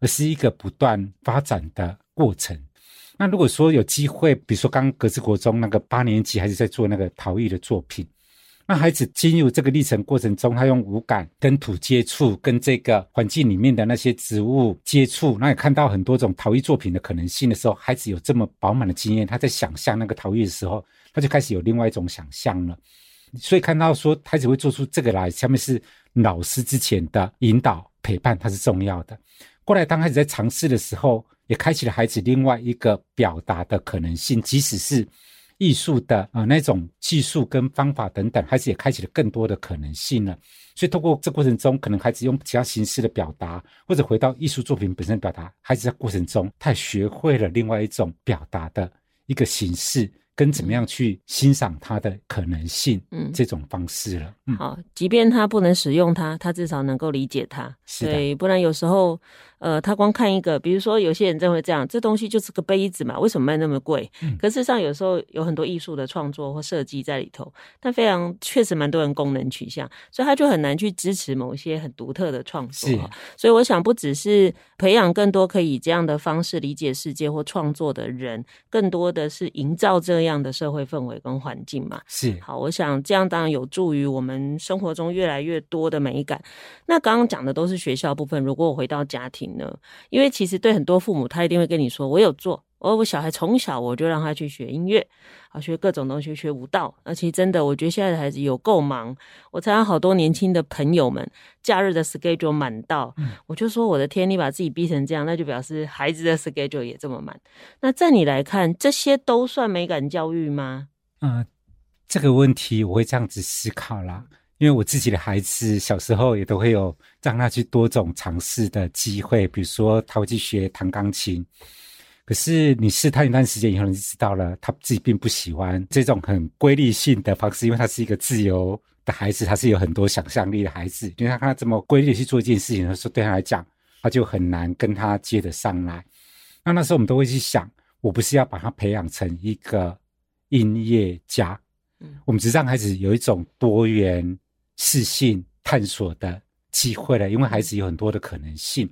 而是一个不断发展的过程。那如果说有机会，比如说刚刚格致国中那个八年级孩子在做那个陶艺的作品，那孩子进入这个历程过程中，他用五感跟土接触，跟这个环境里面的那些植物接触，那也看到很多种陶艺作品的可能性的时候，孩子有这么饱满的经验，他在想象那个陶艺的时候，他就开始有另外一种想象了。所以看到说孩子会做出这个来，下面是老师之前的引导陪伴，它是重要的。过来当孩子在尝试的时候，也开启了孩子另外一个表达的可能性。即使是艺术的啊、呃、那种技术跟方法等等，孩子也开启了更多的可能性了。所以通过这过程中，可能孩子用其他形式的表达，或者回到艺术作品本身的表达，孩子在过程中他也学会了另外一种表达的一个形式。跟怎么样去欣赏它的可能性，嗯，这种方式了。嗯，好，即便他不能使用它，他至少能够理解它。对，不然有时候，呃，他光看一个，比如说有些人认为这样，这东西就是个杯子嘛，为什么卖那么贵？嗯，可事实上有时候有很多艺术的创作或设计在里头，但非常确实蛮多人功能取向，所以他就很难去支持某些很独特的创作。是，所以我想不只是培养更多可以以这样的方式理解世界或创作的人，更多的是营造这样的社会氛围跟环境嘛。是，好，我想这样当然有助于我们生活中越来越多的美感。那刚刚讲的都是学校部分，如果我回到家庭呢？因为其实对很多父母，他一定会跟你说：“我有做，我我小孩从小我就让他去学音乐，啊，学各种东西，学舞蹈。而且真的，我觉得现在的孩子有够忙。我参加好多年轻的朋友们，假日的 schedule 满到，嗯，我就说我的天，你把自己逼成这样，那就表示孩子的 schedule 也这么满。那在你来看，这些都算美感教育吗？嗯，这个问题我会这样子思考啦。因为我自己的孩子小时候也都会有让他去多种尝试的机会，比如说他会去学弹钢琴，可是你试探一段时间以后，你就知道了他自己并不喜欢这种很规律性的方式，因为他是一个自由的孩子，他是有很多想象力的孩子。因为他看他这么规律的去做一件事情的时候，对他来讲，他就很难跟他接得上来。那那时候我们都会去想，我不是要把他培养成一个音乐家，嗯，我们只是让孩子有一种多元。适性探索的机会了，因为孩子有很多的可能性，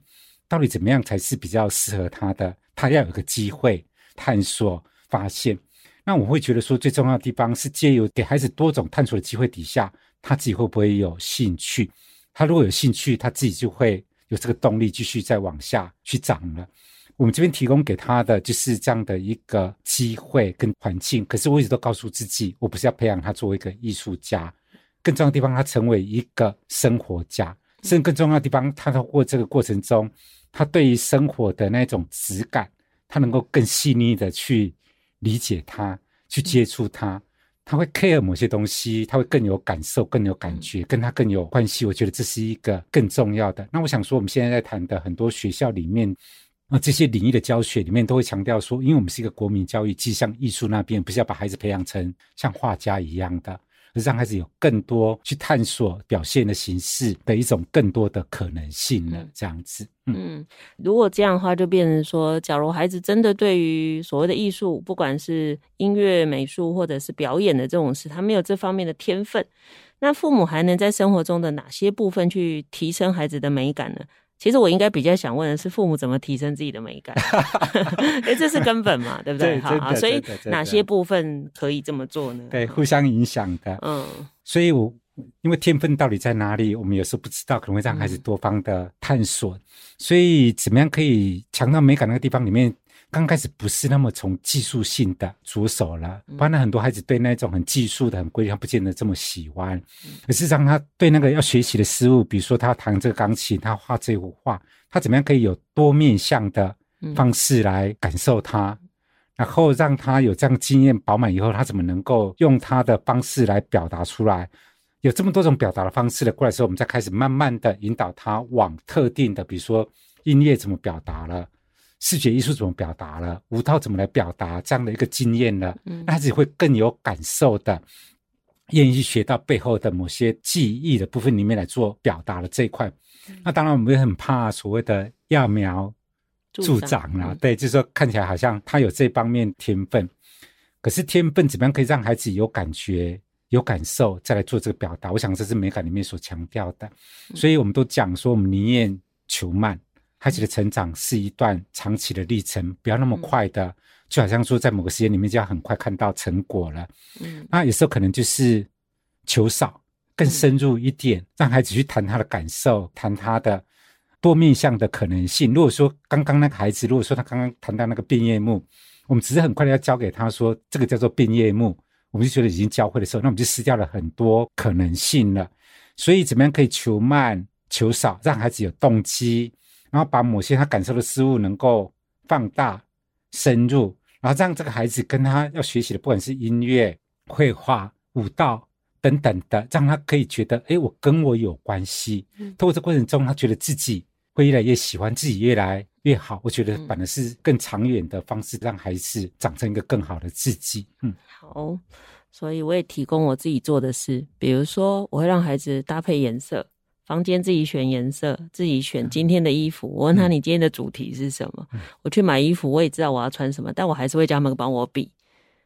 到底怎么样才是比较适合他的？他要有个机会探索发现。那我会觉得说，最重要的地方是借由给孩子多种探索的机会底下，他自己会不会有兴趣？他如果有兴趣，他自己就会有这个动力继续再往下去长了。我们这边提供给他的就是这样的一个机会跟环境。可是我一直都告诉自己，我不是要培养他作为一个艺术家。更重要的地方，他成为一个生活家，甚至更重要的地方，他通过这个过程中，他对于生活的那种质感，他能够更细腻的去理解它，去接触它，他会 care 某些东西，他会更有感受，更有感觉，跟他更有关系。我觉得这是一个更重要的。那我想说，我们现在在谈的很多学校里面啊，这些领域的教学里面，都会强调说，因为我们是一个国民教育，既像艺术那边，不是要把孩子培养成像画家一样的。让孩子有更多去探索表现的形式的一种更多的可能性了，这样子。嗯，嗯，如果这样的话，就变成说，假如孩子真的对于所谓的艺术，不管是音乐、美术或者是表演的这种事，他没有这方面的天分，那父母还能在生活中的哪些部分去提升孩子的美感呢？其实我应该比较想问的是，父母怎么提升自己的美感？哎，这是根本嘛，对不对？好，所以哪些部分可以这么做呢？对，互相影响的。嗯，所以我因为天分到底在哪里，我们有时候不知道，可能会让孩子多方的探索。嗯，所以怎么样可以强到美感那个地方里面？刚开始不是那么从技术性的着手了，不然很多孩子对那种很技术的、很规律，他不见得这么喜欢。可是让他对那个要学习的事物，比如说他弹这个钢琴，他画这幅画，他怎么样可以有多面向的方式来感受它，然后让他有这样经验饱满以后，他怎么能够用他的方式来表达出来？有这么多种表达的方式了，过来之后，我们再开始慢慢的引导他往特定的，比如说音乐怎么表达了。视觉艺术怎么表达了？舞蹈怎么来表达这样的一个经验了？嗯，那孩子会更有感受的，愿意去学到背后的某些记忆的部分里面来做表达的这一块。嗯、那当然，我们也很怕所谓的揠苗助长了。嗯、对，就是说看起来好像他有这方面天分，可是天分怎么样可以让孩子有感觉、有感受，再来做这个表达？我想这是美感里面所强调的。所以我们都讲说，我们宁愿求慢。孩子的成长是一段长期的历程，不要那么快的，就好像说在某个时间里面就要很快看到成果了。嗯，那有时候可能就是求少，更深入一点，让孩子去谈他的感受，谈他的多面向的可能性。如果说刚刚那个孩子，如果说他刚刚谈到那个变叶木，我们只是很快的要教给他说这个叫做变叶木，我们就觉得已经教会的时候，那我们就失掉了很多可能性了。所以怎么样可以求慢、求少，让孩子有动机？然后把某些他感受的事物能够放大、深入，然后让这个孩子跟他要学习的，不管是音乐、绘画、舞蹈等等的，让他可以觉得，哎，我跟我有关系。通过这过程中，他觉得自己会越来越喜欢，自己越来越好。我觉得反而是更长远的方式，让孩子长成一个更好的自己。嗯，好，所以我也提供我自己做的事，比如说我会让孩子搭配颜色。房间自己选颜色，自己选今天的衣服。我问他：“你今天的主题是什么？”嗯、我去买衣服，我也知道我要穿什么，但我还是会叫他们帮我比，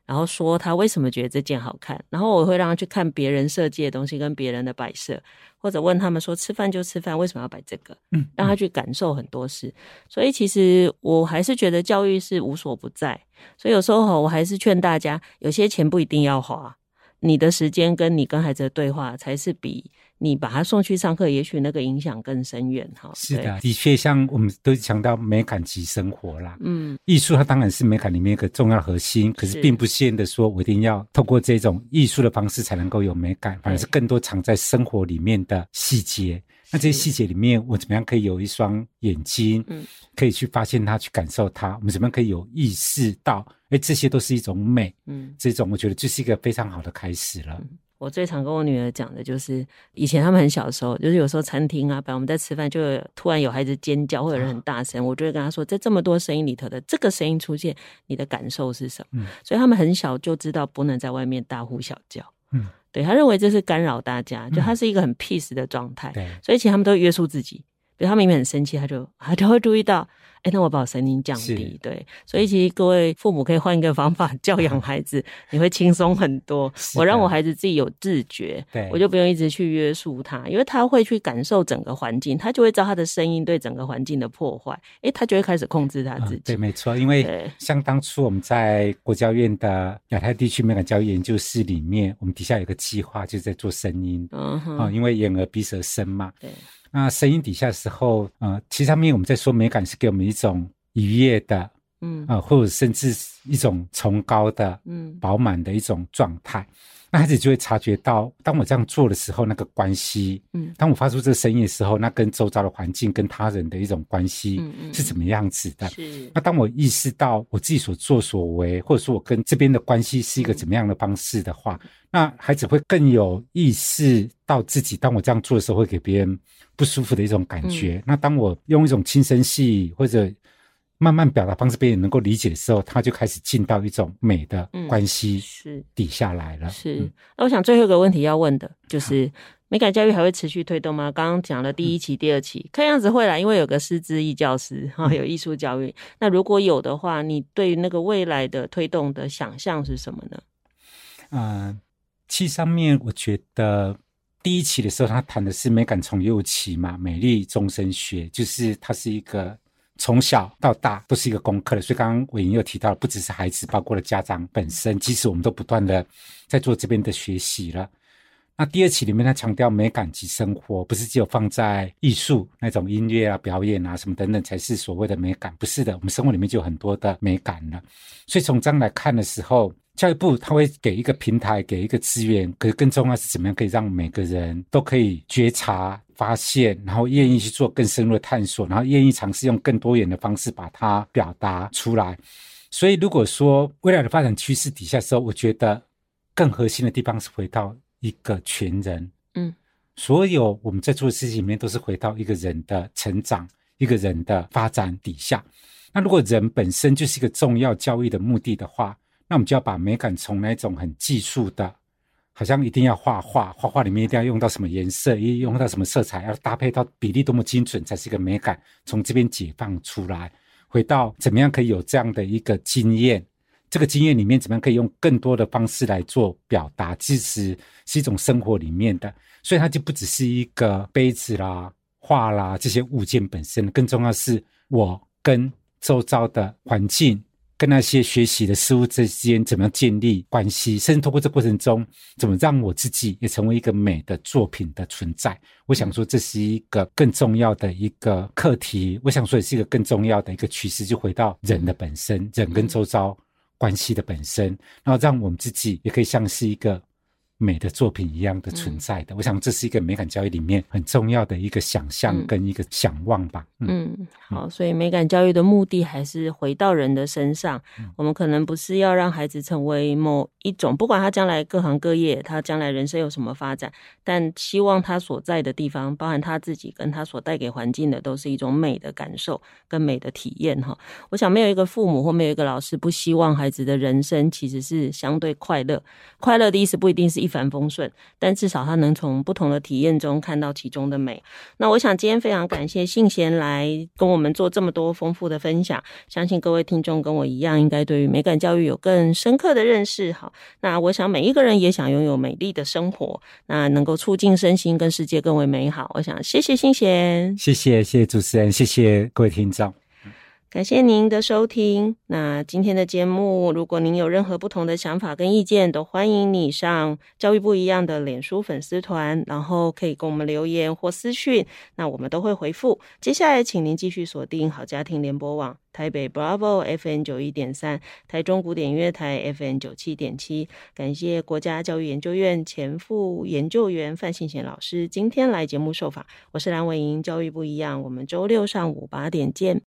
然后说他为什么觉得这件好看。然后我会让他去看别人设计的东西跟别人的摆设，或者问他们说：“吃饭就吃饭，为什么要摆这个？”嗯，让他去感受很多事。所以其实我还是觉得教育是无所不在。所以有时候我还是劝大家，有些钱不一定要花。你的时间跟你跟孩子的对话，才是比你把他送去上课，也许那个影响更深远哈。是的，的确，像我们都强调美感及生活啦。嗯，艺术它当然是美感里面一个重要核心，可是并不限得说我一定要透过这种艺术的方式才能够有美感，反而是更多藏在生活里面的细节。那这些细节里面，我怎么样可以有一双眼睛，嗯，可以去发现它，去感受它？我们怎么样可以有意识到，哎，这些都是一种美，嗯，这种我觉得就是一个非常好的开始了。嗯，我最常跟我女儿讲的就是，以前他们很小的时候，就是有时候餐厅啊，比如我们在吃饭，就有突然有孩子尖叫，或者人很大声，我就会跟他说，在这么多声音里头的这个声音出现，你的感受是什么？嗯，所以他们很小就知道不能在外面大呼小叫。嗯。对，他认为这是干扰大家，就他是一个很 peace 的状态，嗯、对，所以其实他们都会约束自己。比如他明明很生气，他就他就会注意到。哎，那我把我声音降低，对，所以其实各位父母可以换一个方法教养 孩子，你会轻松很多。我让我孩子自己有自觉，对，我就不用一直去约束他，因为他会去感受整个环境，他就会知道他的声音对整个环境的破坏，哎，他就会开始控制他自己。对，没错，因为像当初我们在国教院的亚太地区美感教育研究室里面，我们底下有个计划，就是在做声音，嗯哼，因为眼耳鼻舌身嘛，对。那声音底下的时候，呃，其实上面我们在说美感是给我们一种愉悦的，嗯，啊、呃，或者甚至一种崇高的，嗯，饱满的一种状态。那孩子就会察觉到，当我这样做的时候，那个关系，嗯，当我发出这个声音的时候，那跟周遭的环境、跟他人的一种关系，嗯是怎么样子的？是。那当我意识到我自己所作所为，或者说我跟这边的关系是一个怎么样的方式的话，嗯、那孩子会更有意识到自己，当我这样做的时候，会给别人不舒服的一种感觉。嗯、那当我用一种轻声细语或者慢慢表达方式，被人能够理解的时候，他就开始进到一种美的关系是底下来了。嗯、是。那我想最后一个问题要问的就是，美感教育还会持续推动吗？刚刚讲了第一期、嗯、第二期，看样子会啦，因为有个师资艺教师哈，有艺术教育。嗯、那如果有的话，你对于那个未来的推动的想象是什么呢？嗯、呃，其实上面我觉得第一期的时候，他谈的是美感从幼起嘛，美丽终身学，就是它是一个。从小到大都是一个功课的，所以刚刚伟莹又提到，不只是孩子，包括了家长本身，其实我们都不断的在做这边的学习了。那第二期里面，他强调美感及生活，不是只有放在艺术那种音乐啊、表演啊什么等等才是所谓的美感，不是的，我们生活里面就有很多的美感了。所以从这样来看的时候，教育部他会给一个平台，给一个资源，可是更重要是怎么样可以让每个人都可以觉察。发现，然后愿意去做更深入的探索，然后愿意尝试用更多元的方式把它表达出来。所以，如果说未来的发展趋势底下的时候，我觉得更核心的地方是回到一个全人。嗯，所有我们在做的事情里面，都是回到一个人的成长、一个人的发展底下。那如果人本身就是一个重要教育的目的的话，那我们就要把美感从那种很技术的。好像一定要画画，画画里面一定要用到什么颜色，一用到什么色彩，要搭配到比例多么精准，才是一个美感。从这边解放出来，回到怎么样可以有这样的一个经验，这个经验里面怎么样可以用更多的方式来做表达，其实是一种生活里面的，所以它就不只是一个杯子啦、画啦这些物件本身，更重要是我跟周遭的环境。跟那些学习的事物之间怎么样建立关系，甚至通过这过程中，怎么让我自己也成为一个美的作品的存在？我想说，这是一个更重要的一个课题。我想说，也是一个更重要的一个趋势，就回到人的本身，人跟周遭关系的本身，然后让我们自己也可以像是一个。美的作品一样的存在的，嗯、我想这是一个美感教育里面很重要的一个想象跟一个想望吧。嗯，嗯好，所以美感教育的目的还是回到人的身上。嗯、我们可能不是要让孩子成为某一种，不管他将来各行各业，他将来人生有什么发展，但希望他所在的地方，包含他自己跟他所带给环境的，都是一种美的感受跟美的体验。哈，我想没有一个父母或没有一个老师不希望孩子的人生其实是相对快乐。快乐的意思不一定是一。一帆风顺，但至少他能从不同的体验中看到其中的美。那我想今天非常感谢信贤来跟我们做这么多丰富的分享，相信各位听众跟我一样，应该对于美感教育有更深刻的认识。好，那我想每一个人也想拥有美丽的生活，那能够促进身心跟世界更为美好。我想谢谢信贤，谢谢谢谢主持人，谢谢各位听众。感谢您的收听。那今天的节目，如果您有任何不同的想法跟意见，都欢迎你上教育不一样的脸书粉丝团，然后可以跟我们留言或私讯，那我们都会回复。接下来，请您继续锁定好家庭联播网台北 Bravo FM 九一点三，台中古典音乐台 FM 九七点七。感谢国家教育研究院前副研究员范信贤老师今天来节目受访。我是蓝伟莹，教育不一样，我们周六上午八点见。